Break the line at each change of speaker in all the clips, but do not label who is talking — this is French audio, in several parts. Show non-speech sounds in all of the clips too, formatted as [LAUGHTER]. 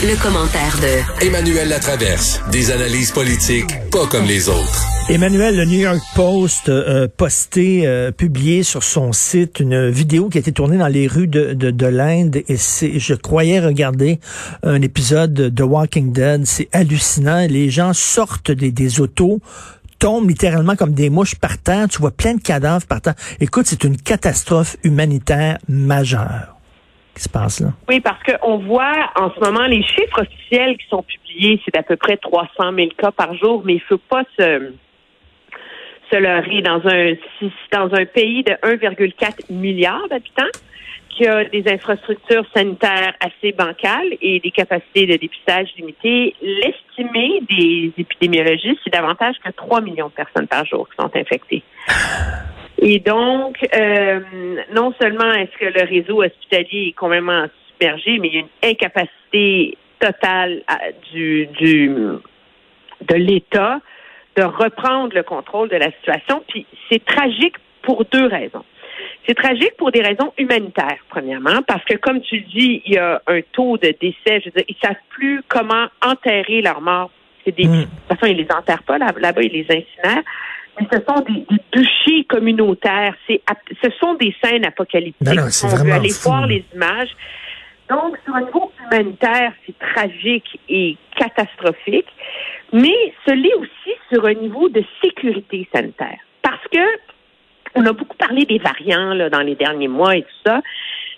Le, commentaire de
Emmanuel Latraverse. Des analyses politiques pas comme les autres.
Emmanuel, le New York Post euh, posté, euh, publié sur son site une vidéo qui a été tournée dans les rues de, de, l'Inde et c'est, je croyais regarder un épisode de Walking Dead. C'est hallucinant. Les gens sortent des, des autos, tombent littéralement comme des mouches par terre. Tu vois plein de cadavres par terre. Écoute, c'est une catastrophe humanitaire majeure.
Oui, parce qu'on voit en ce moment les chiffres officiels qui sont publiés, c'est d'à peu près 300 000 cas par jour, mais il ne faut pas se, se leurrer. Dans un, dans un pays de 1,4 milliard d'habitants qui a des infrastructures sanitaires assez bancales et des capacités de dépistage limitées, l'estimé des épidémiologistes, c'est davantage que 3 millions de personnes par jour qui sont infectées. Et donc, euh, non seulement est-ce que le réseau hospitalier est complètement submergé, mais il y a une incapacité totale du, du de l'État de reprendre le contrôle de la situation. Puis c'est tragique pour deux raisons. C'est tragique pour des raisons humanitaires, premièrement, parce que, comme tu le dis, il y a un taux de décès. Je veux dire, ils savent plus comment enterrer leurs morts. C'est des, mm. De toute façon, ils les enterrent pas là-bas, ils les incinèrent ce sont des, des communautaires. C'est, ce sont des scènes apocalyptiques.
On veut
aller voir les images. Donc, sur un niveau humanitaire, c'est tragique et catastrophique, mais ce l'est aussi sur un niveau de sécurité sanitaire. Parce que on a beaucoup parlé des variants là, dans les derniers mois et tout ça.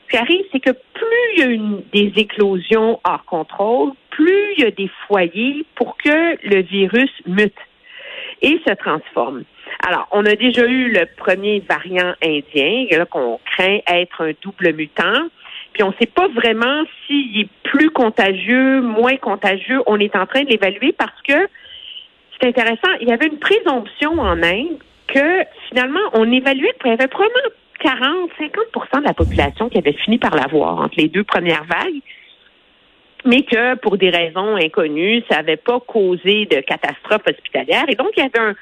Ce qui arrive, c'est que plus il y a une, des éclosions hors contrôle, plus il y a des foyers pour que le virus mute et se transforme. Alors, on a déjà eu le premier variant indien, qu'on craint être un double mutant. Puis on ne sait pas vraiment s'il est plus contagieux, moins contagieux. On est en train de l'évaluer parce que c'est intéressant. Il y avait une présomption en Inde que finalement on évaluait qu'il y avait probablement 40, 50% de la population qui avait fini par l'avoir entre les deux premières vagues mais que pour des raisons inconnues, ça n'avait pas causé de catastrophe hospitalière. Et donc, il y avait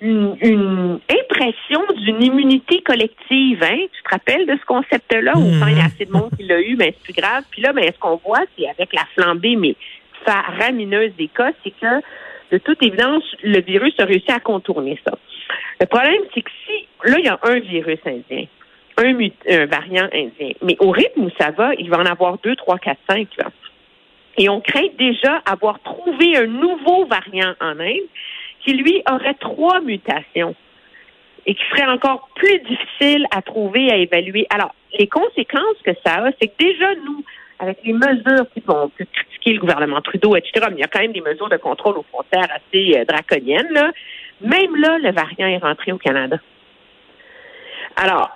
une, impression d'une immunité collective. Hein? Tu te rappelles de ce concept-là? Où il y a assez de monde qui l'a eu, mais c'est plus grave. Puis là, mais ce qu'on voit, c'est avec la flambée, mais faramineuse des cas, c'est que, de toute évidence, le virus a réussi à contourner ça. Le problème, c'est que si, là, il y a un virus indien, un, un variant indien, mais au rythme où ça va, il va en avoir deux, trois, quatre, cinq. Là. Et on craint déjà avoir trouvé un nouveau variant en Inde qui, lui, aurait trois mutations et qui serait encore plus difficile à trouver, à évaluer. Alors, les conséquences que ça a, c'est que déjà, nous, avec les mesures qui vont critiquer le gouvernement Trudeau, etc., mais il y a quand même des mesures de contrôle aux frontières assez euh, draconiennes, là. Même là, le variant est rentré au Canada. Alors,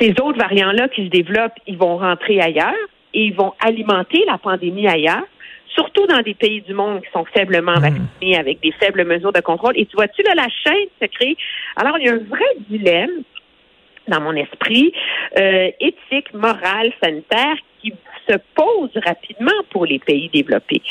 ces autres variants-là qui se développent, ils vont rentrer ailleurs et ils vont alimenter la pandémie ailleurs, surtout dans des pays du monde qui sont faiblement hmm. vaccinés avec des faibles mesures de contrôle. Et tu vois-tu, là, la chaîne se crée. Alors, il y a un vrai dilemme dans mon esprit, euh, éthique, morale, sanitaire, qui se pose rapidement pour les pays développés.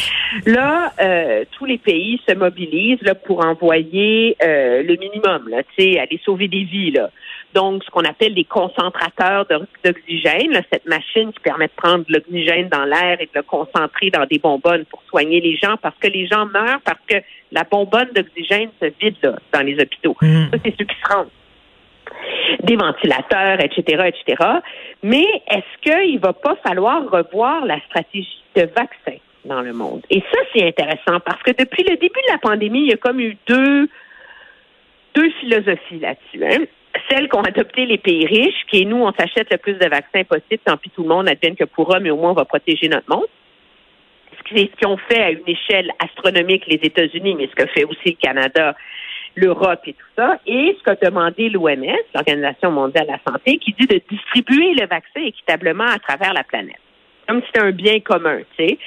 Là, euh, tous les pays se mobilisent là, pour envoyer euh, le minimum, là, aller sauver des vies. Là donc ce qu'on appelle des concentrateurs d'oxygène, cette machine qui permet de prendre de l'oxygène dans l'air et de le concentrer dans des bonbonnes pour soigner les gens, parce que les gens meurent parce que la bonbonne d'oxygène se vide dans les hôpitaux. Mmh. Ça, c'est ceux qui se rendent des ventilateurs, etc., etc. Mais est-ce qu'il va pas falloir revoir la stratégie de vaccin dans le monde? Et ça, c'est intéressant parce que depuis le début de la pandémie, il y a comme eu deux, deux philosophies là-dessus. Hein celles qu'ont adopté les pays riches, qui est nous, on s'achète le plus de vaccins possible, tant pis tout le monde advienne que pourra, mais au moins on va protéger notre monde. C'est ce qu'ils ont fait à une échelle astronomique les États-Unis, mais ce que fait aussi le Canada, l'Europe et tout ça, et ce qu'a demandé l'OMS, l'Organisation mondiale de la santé, qui dit de distribuer le vaccin équitablement à travers la planète, comme si c'était un bien commun, tu sais.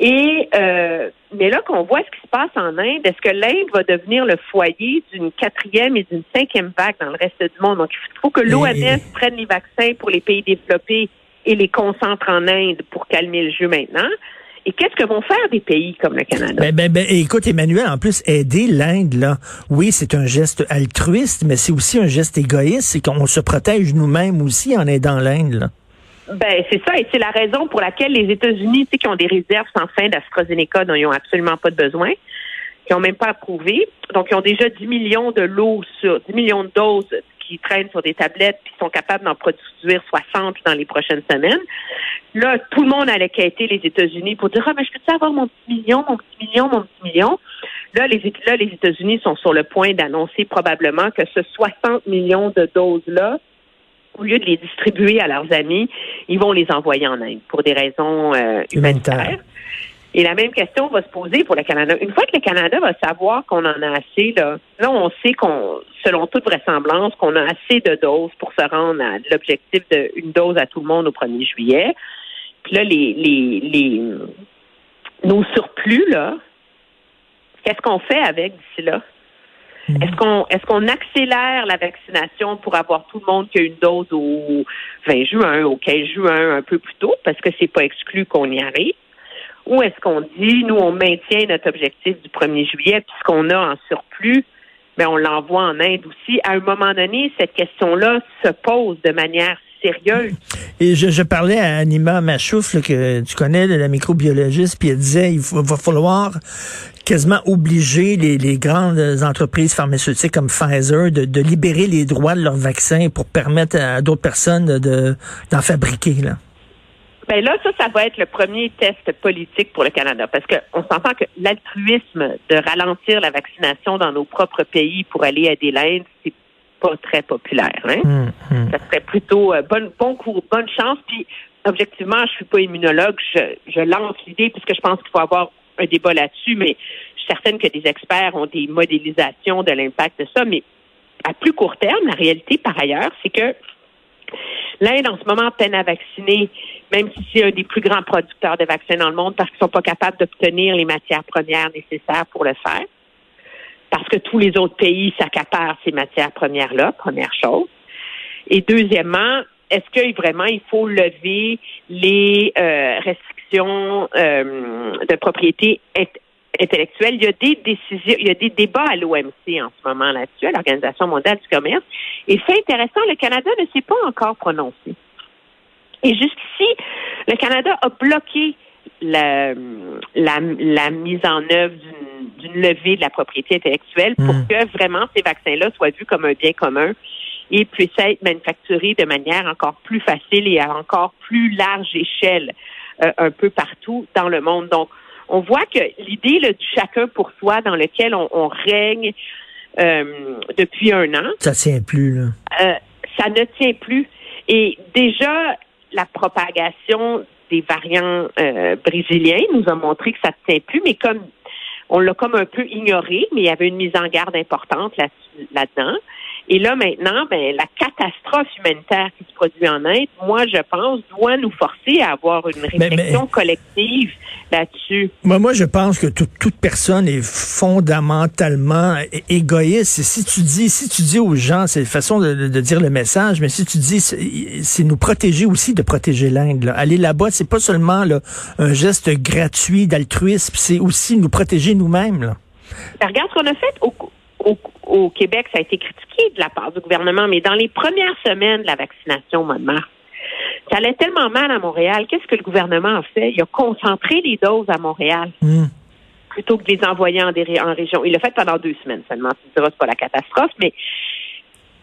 Et euh, mais là qu'on voit ce qui se passe en Inde, est-ce que l'Inde va devenir le foyer d'une quatrième et d'une cinquième vague dans le reste du monde? Donc, il faut que l'OMS prenne les vaccins pour les pays développés et les concentre en Inde pour calmer le jeu maintenant. Et qu'est-ce que vont faire des pays comme le Canada?
Ben, ben, ben, écoute, Emmanuel, en plus, aider l'Inde, là, oui, c'est un geste altruiste, mais c'est aussi un geste égoïste, c'est qu'on se protège nous-mêmes aussi en aidant l'Inde, là.
Ben, c'est ça, et c'est la raison pour laquelle les États-Unis, tu sais, qui ont des réserves sans fin d'AstraZeneca dont ils n'ont absolument pas de besoin, qui n'ont même pas approuvé. Donc, ils ont déjà 10 millions de lots sur 10 millions de doses qui traînent sur des tablettes puis sont capables d'en produire 60 dans les prochaines semaines. Là, tout le monde allait quitter les États-Unis pour dire Ah, mais je peux-tu avoir mon petit million, mon petit million, mon petit million? Là, les, là, les États-Unis sont sur le point d'annoncer probablement que ce 60 millions de doses-là, au lieu de les distribuer à leurs amis, ils vont les envoyer en Inde pour des raisons euh, humanitaires. Et la même question va se poser pour le Canada. Une fois que le Canada va savoir qu'on en a assez, là, là on sait qu'on, selon toute vraisemblance, qu'on a assez de doses pour se rendre à l'objectif d'une dose à tout le monde au 1er juillet. Puis là, les, les, les nos surplus, là, qu'est-ce qu'on fait avec d'ici là? Mm-hmm. Est-ce qu'on est-ce qu'on accélère la vaccination pour avoir tout le monde qui a une dose au 20 juin, au 15 juin, un peu plus tôt, parce que c'est pas exclu qu'on y arrive? Ou est-ce qu'on dit, nous, on maintient notre objectif du 1er juillet, puis ce qu'on a en surplus, mais ben, on l'envoie en Inde aussi? À un moment donné, cette question-là se pose de manière sérieuse.
Et je, parlais à Anima Machouf, que tu connais, de la microbiologiste, puis elle disait il va falloir quasiment obliger les, grandes entreprises pharmaceutiques comme Pfizer de, libérer les droits de leurs vaccins pour permettre à d'autres personnes de d'en fabriquer. Là.
Ben là, ça, ça va être le premier test politique pour le Canada, parce qu'on s'entend que l'altruisme de ralentir la vaccination dans nos propres pays pour aller aider l'Inde, c'est pas très populaire. Hein? Hum, hum. Ça serait plutôt euh, bon, bon cours, bonne chance. Puis, objectivement, je suis pas immunologue, je, je lance l'idée puisque je pense qu'il faut avoir un débat là-dessus, mais je suis certaine que des experts ont des modélisations de l'impact de ça. Mais à plus court terme, la réalité, par ailleurs, c'est que L'Inde, en ce moment, peine à vacciner, même si c'est un des plus grands producteurs de vaccins dans le monde, parce qu'ils sont pas capables d'obtenir les matières premières nécessaires pour le faire. Parce que tous les autres pays s'accaparent ces matières premières-là, première chose. Et deuxièmement, est-ce que vraiment il faut lever les euh, restrictions euh, de propriété intellectuelle? Il y a des décisions, il y a des débats à l'OMC en ce moment là-dessus, à l'Organisation mondiale du commerce. Et c'est intéressant, le Canada ne s'est pas encore prononcé. Et jusqu'ici, le Canada a bloqué la, la, mise en œuvre d'une levée de la propriété intellectuelle pour hmm. que vraiment ces vaccins-là soient vus comme un bien commun et puissent être manufacturés de manière encore plus facile et à encore plus large échelle euh, un peu partout dans le monde. Donc, on voit que l'idée du chacun pour soi dans lequel on, règne euh, depuis un an.
Ça tient plus, là.
Euh, ça ne tient plus. Et déjà, la propagation des variants euh, brésiliens nous a montré que ça ne tient plus, mais comme on l'a comme un peu ignoré, mais il y avait une mise en garde importante là-dedans. Et là, maintenant, ben, la catastrophe humanitaire qui se produit en Inde, moi, je pense, doit nous forcer à avoir une réflexion collective là-dessus.
Moi, moi, je pense que toute personne est fondamentalement égoïste. si tu dis, si tu dis aux gens, c'est une façon de, dire le message, mais si tu dis, c'est nous protéger aussi de protéger l'Inde. Aller là-bas, c'est pas seulement là, un geste gratuit d'altruisme, c'est aussi nous protéger nous-mêmes.
Ben, regarde ce qu'on a fait au, au, Québec, ça a été critiqué de la part du gouvernement, mais dans les premières semaines de la vaccination au mois de mars, ça allait tellement mal à Montréal. Qu'est-ce que le gouvernement a fait? Il a concentré les doses à Montréal. Hmm. Plutôt que de les envoyer en, en région. Il l'a fait pendant deux semaines seulement. Tu diras, c'est pas la catastrophe, mais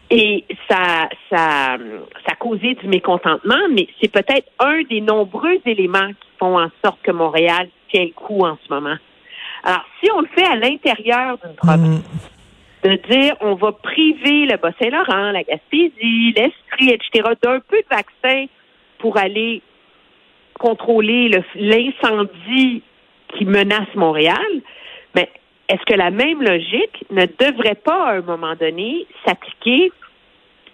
et ça, ça, ça a causé du mécontentement, mais c'est peut-être un des nombreux éléments qui font en sorte que Montréal tient le coup en ce moment. Alors, si on le fait à l'intérieur d'une province, hmm. De dire on va priver le Bas-Saint-Laurent, la Gaspésie, l'Estrie, etc., d'un peu de vaccins pour aller contrôler l'incendie qui menace Montréal, mais est-ce que la même logique ne devrait pas, à un moment donné, s'appliquer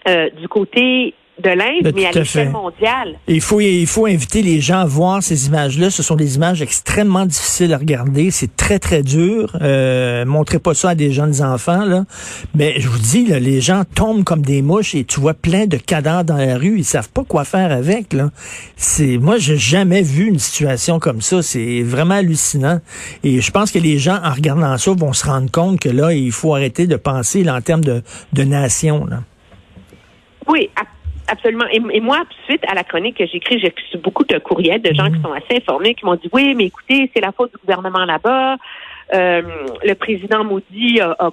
euh, du côté de l'Inde, mais à l'échelle mondiale.
Il faut, il faut inviter les gens à voir ces images-là. Ce sont des images extrêmement difficiles à regarder. C'est très, très dur. Euh, montrez pas ça à des jeunes enfants, là. Mais je vous dis, là, les gens tombent comme des mouches et tu vois plein de cadavres dans la rue. Ils savent pas quoi faire avec, là. C'est, moi, j'ai jamais vu une situation comme ça. C'est vraiment hallucinant. Et je pense que les gens, en regardant ça, vont se rendre compte que là, il faut arrêter de penser en termes de, de nation, là.
Oui, absolument. Et, moi, suite à la chronique que j'écris, j'ai reçu beaucoup de courriels de gens qui sont assez informés, qui m'ont dit oui, mais écoutez, c'est la faute du gouvernement là-bas. Euh, le président Maudit a, a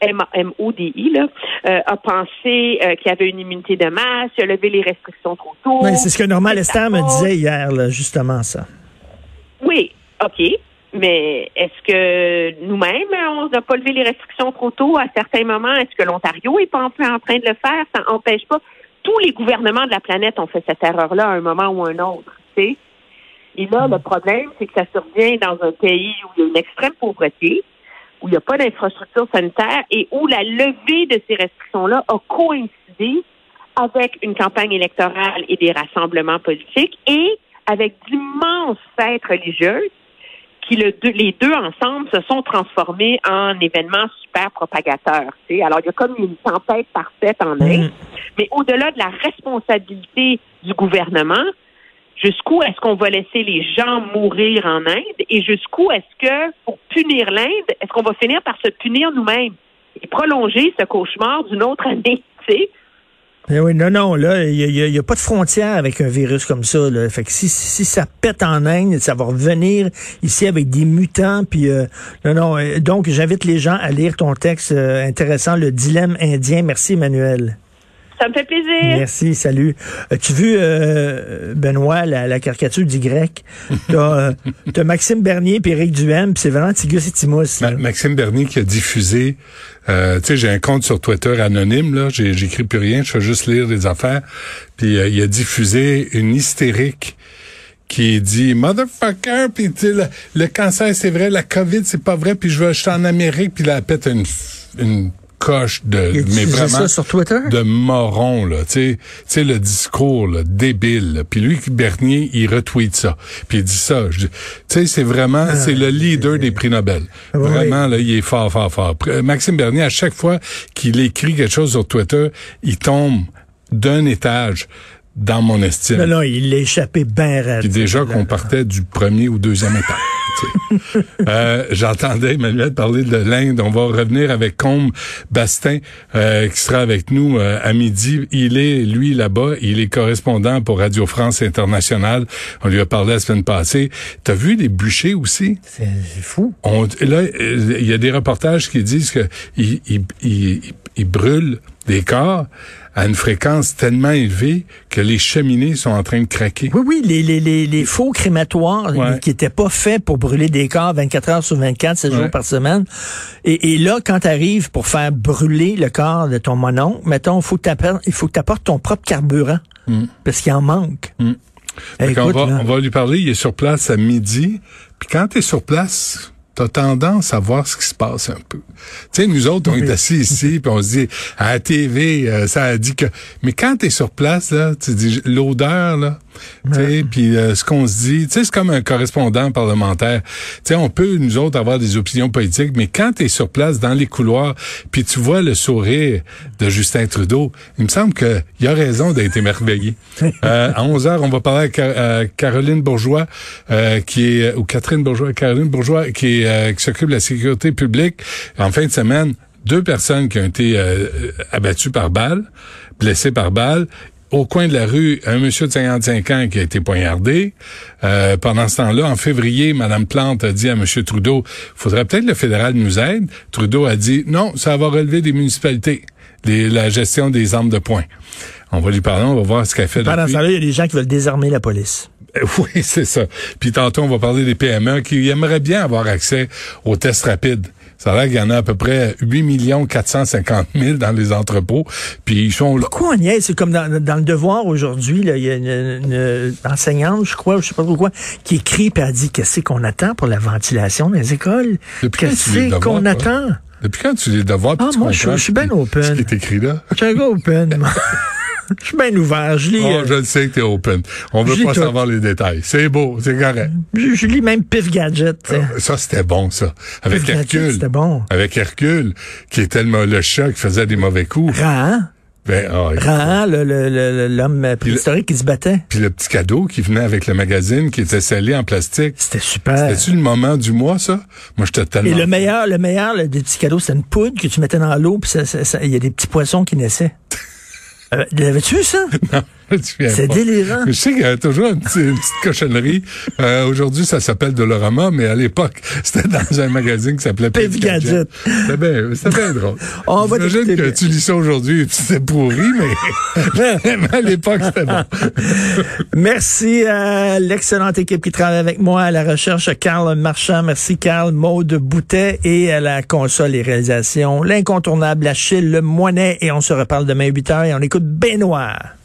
M-O-D-I, là, euh, a pensé euh, qu'il y avait une immunité de masse, il a levé les restrictions trop tôt.
Oui, c'est ce que Normal Lester me disait hier, là, justement, ça.
Oui, OK. Mais est-ce que nous-mêmes, on n'a pas levé les restrictions trop tôt à certains moments? Est-ce que l'Ontario est pas en train de le faire? Ça n'empêche pas. Tous les gouvernements de la planète ont fait cette erreur-là à un moment ou un autre. sais. Et là, le problème, c'est que ça survient dans un pays où il y a une extrême pauvreté, où il n'y a pas d'infrastructure sanitaire et où la levée de ces restrictions-là a coïncidé avec une campagne électorale et des rassemblements politiques et avec d'immenses fêtes religieuses qui le, les deux ensemble se sont transformés en événements super propagateurs. sais. Alors, il y a comme une tempête parfaite en Inde. Mais au-delà de la responsabilité du gouvernement, jusqu'où est-ce qu'on va laisser les gens mourir en Inde et jusqu'où est-ce que, pour punir l'Inde, est-ce qu'on va finir par se punir nous-mêmes et prolonger ce cauchemar d'une autre année, tu sais?
Eh oui, non, non, là, il n'y a, pas de frontière avec un virus comme ça. Fait que si, si ça pète en Inde, ça va revenir ici avec des mutants. Puis euh, non, non. Euh, donc, j'invite les gens à lire ton texte euh, intéressant, le dilemme indien. Merci, Emmanuel.
Ça me fait plaisir.
Merci, salut. As-tu vu, euh, Benoît, la, caricature du grec? T'as as Maxime Bernier et Éric Duhem, c'est vraiment Tigus et Timos.
Maxime Bernier qui a diffusé, euh, tu sais, j'ai un compte sur Twitter anonyme, là, j'écris plus rien, je fais juste lire des affaires, puis euh, il a diffusé une hystérique qui dit motherfucker puis le, le cancer c'est vrai la covid c'est pas vrai puis je veux acheter en Amérique puis la pète une une de
mais vraiment sur Twitter?
de moron là tu sais le discours là, débile puis lui Bernier il retweet ça puis il dit ça tu sais c'est vraiment ah, c'est le leader des prix Nobel vraiment là il est fort fort fort Maxime Bernier à chaque fois qu'il écrit quelque chose sur Twitter il tombe d'un étage dans mon estime.
Non, non, il l'a échappé bien raide.
Puis déjà qu'on partait du premier ou deuxième étage. [LAUGHS] Euh, j'entendais Emmanuel parler de l'Inde. On va revenir avec Combe Bastin euh, qui sera avec nous euh, à midi. Il est, lui, là-bas. Il est correspondant pour Radio France Internationale. On lui a parlé la semaine passée. T'as vu les bûchers aussi?
C'est fou.
On, là, il y a des reportages qui disent que ils brûlent des corps à une fréquence tellement élevée que les cheminées sont en train de craquer.
Oui, oui, les, les, les, les faux crématoires qui étaient pas faits pour brûler des corps 24 heures sur 24, 7 jours par semaine. Et, et là, quand tu arrives pour faire brûler le corps de ton monon, mettons, faut il faut que tu apportes ton propre carburant mm. parce qu'il en manque.
Mm. on, va, on va lui parler, il est sur place à midi. Puis quand tu es sur place, t'as tendance à voir ce qui se passe un peu. Tu sais, nous autres, on est assis ici, puis on se dit, à la TV, euh, ça a dit que... Mais quand t'es sur place, là, tu dis, l'odeur, là, puis euh, ce qu'on se dit, c'est comme un correspondant parlementaire. sais, on peut, nous autres, avoir des opinions politiques, mais quand tu es sur place, dans les couloirs, puis tu vois le sourire de Justin Trudeau, il me semble qu'il y a raison d'être émerveillé. [LAUGHS] euh, à 11 heures, on va parler à, Caroline Bourgeois, euh, qui est, ou Catherine Bourgeois, Caroline Bourgeois, qui, est, qui s'occupe de la sécurité publique. En fin de semaine, deux personnes qui ont été abattues par balle, blessées par balle, au coin de la rue un monsieur de 55 ans qui a été poignardé. Euh, pendant ce temps-là, en février, Mme Plante a dit à M. Trudeau, faudrait peut-être le fédéral nous aide. Trudeau a dit, non, ça va relever des municipalités, la gestion des armes de poing. On va lui parler, on va voir ce qu'elle fait.
Pendant ce temps-là, il y a des gens qui veulent désarmer la police. [LAUGHS]
Oui, c'est ça. Puis tantôt, on va parler des PME qui aimeraient bien avoir accès aux tests rapides. Ça a l'air qu'il y en a à peu près 8 450 000 dans les entrepôts. Puis ils sont là.
Pourquoi on y est? C'est comme dans, le devoir aujourd'hui, il y a une, enseignante, je crois, je sais pas trop quoi, qui écrit et a dit qu'est-ce qu'on attend pour la ventilation des écoles? Qu'est-ce qu'on attend?
Depuis quand tu lis le devoir?
Ah, moi, je, suis bien open. Ce
qui est écrit là?
Je suis un gars open. [LAUGHS] Je suis bien ouvert. Je lis.
Oh, je le sais que t'es open. On veut pas savoir les détails. C'est beau, c'est correct.
Je, lis même Pif Gadget.
Ah, ça, c'était bon, ça. Avec Hercule.
C'était bon.
Avec Hercule, qui était le, le chat qui faisait des mauvais coups.
Rahan.
Ben, oh,
Rahan, l'homme préhistorique qui se battait.
Puis le petit cadeau qui venait avec le magazine qui était scellé en plastique.
C'était super.
C'était-tu le moment du mois, ça? Moi, j'étais tellement...
Et le meilleur, le meilleur des petits cadeaux, c'était une poudre que tu mettais dans l'eau, puis il y a des petits poissons qui naissaient. Euh, L'avais-tu ça? [LAUGHS] C'est délirant.
je sais qu'il y a toujours une petite, cochonnerie. Euh, Aujourd'hui, ça s'appelle Dolorama, mais à l'époque, [LAUGHS] c'était dans un magazine qui s'appelait
Pif Gadget.
C'était bien, bien drôle. [LAUGHS]
On
J'imagine que tu lis ça aujourd'hui et c'est pourri, mais, mais à l'époque, c'était bon.
Merci à l'excellente équipe qui travaille avec moi à la recherche, Carl Marchand. Merci Carl, Maude Boutet et à la console et réalisation, l'incontournable Achille Le Moinet. Et on se reparle demain 8 h et on écoute Benoît.